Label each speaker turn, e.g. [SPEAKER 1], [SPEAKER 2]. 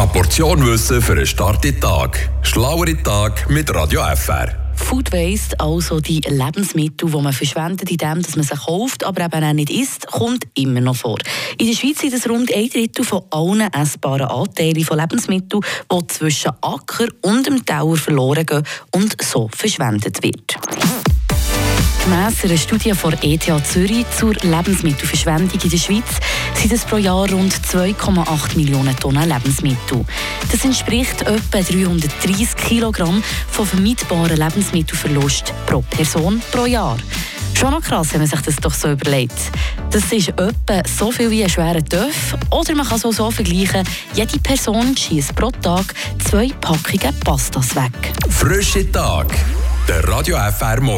[SPEAKER 1] Eine Portion Wissen für einen starken Tag. Schlauere Tag mit Radio FR.
[SPEAKER 2] Food Waste, also die Lebensmittel, die man verschwendet, indem man sie kauft, aber eben auch nicht isst, kommt immer noch vor. In der Schweiz sind es rund ein Drittel von allen essbaren Anteilen von Lebensmitteln, die zwischen Acker und dem Tower verloren gehen und so verschwendet wird. Gemäss einer Studie von ETH Zürich zur Lebensmittelverschwendung in der Schweiz sind es pro Jahr rund 2,8 Millionen Tonnen Lebensmittel. Das entspricht etwa 330 Kilogramm von vermeidbaren Lebensmittelverlust pro Person pro Jahr. Schon noch krass, wenn man sich das doch so überlegt. Das ist etwa so viel wie ein schwerer Töff. Oder man kann auch so vergleichen, jede Person schießt pro Tag zwei Packungen Pastas weg.
[SPEAKER 1] Frische Tag. Der Radio FR Morgen.